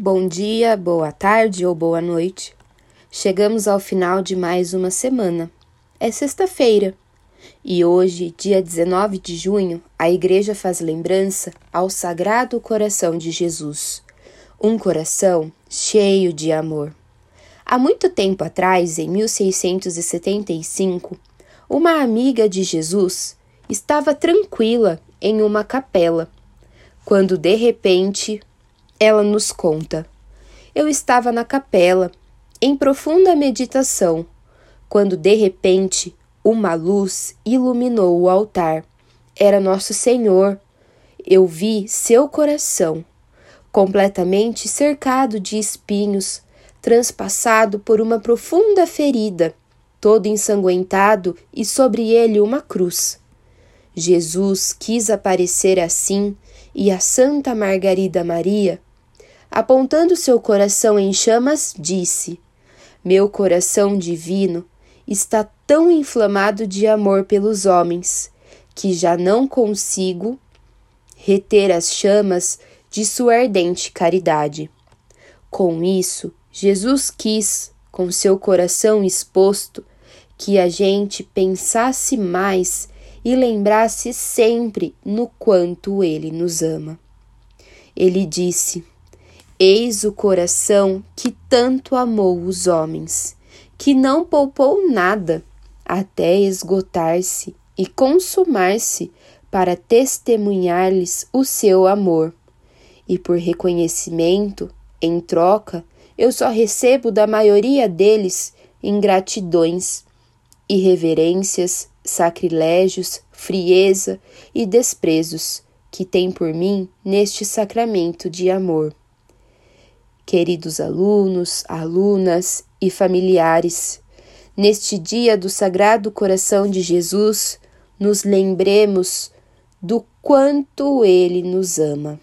Bom dia, boa tarde ou boa noite. Chegamos ao final de mais uma semana. É sexta-feira e hoje, dia 19 de junho, a Igreja faz lembrança ao Sagrado Coração de Jesus, um coração cheio de amor. Há muito tempo atrás, em 1675, uma amiga de Jesus estava tranquila em uma capela, quando de repente ela nos conta: Eu estava na capela, em profunda meditação, quando de repente uma luz iluminou o altar. Era Nosso Senhor. Eu vi seu coração, completamente cercado de espinhos, transpassado por uma profunda ferida, todo ensanguentado e sobre ele uma cruz. Jesus quis aparecer assim e a Santa Margarida Maria apontando seu coração em chamas, disse: Meu coração divino está tão inflamado de amor pelos homens que já não consigo reter as chamas de sua ardente caridade. Com isso, Jesus quis, com seu coração exposto, que a gente pensasse mais e lembrasse sempre no quanto ele nos ama. Ele disse: Eis o coração que tanto amou os homens, que não poupou nada até esgotar-se e consumar-se para testemunhar-lhes o seu amor. E por reconhecimento, em troca, eu só recebo da maioria deles ingratidões, irreverências, sacrilégios, frieza e desprezos que têm por mim neste sacramento de amor. Queridos alunos, alunas e familiares, neste dia do Sagrado Coração de Jesus, nos lembremos do quanto Ele nos ama.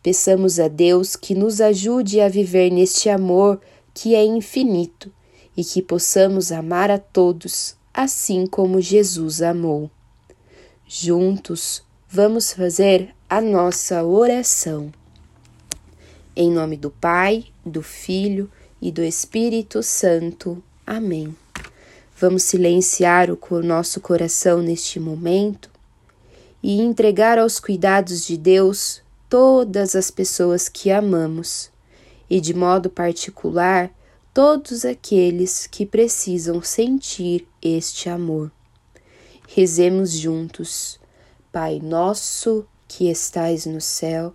Peçamos a Deus que nos ajude a viver neste amor que é infinito e que possamos amar a todos, assim como Jesus amou. Juntos, vamos fazer a nossa oração. Em nome do Pai, do Filho e do Espírito Santo. Amém. Vamos silenciar o nosso coração neste momento e entregar aos cuidados de Deus todas as pessoas que amamos e, de modo particular, todos aqueles que precisam sentir este amor. Rezemos juntos. Pai nosso que estais no céu,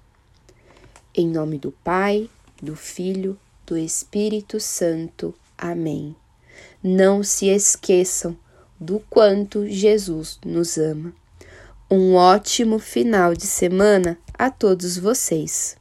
Em nome do Pai, do Filho, do Espírito Santo. Amém. Não se esqueçam do quanto Jesus nos ama. Um ótimo final de semana a todos vocês.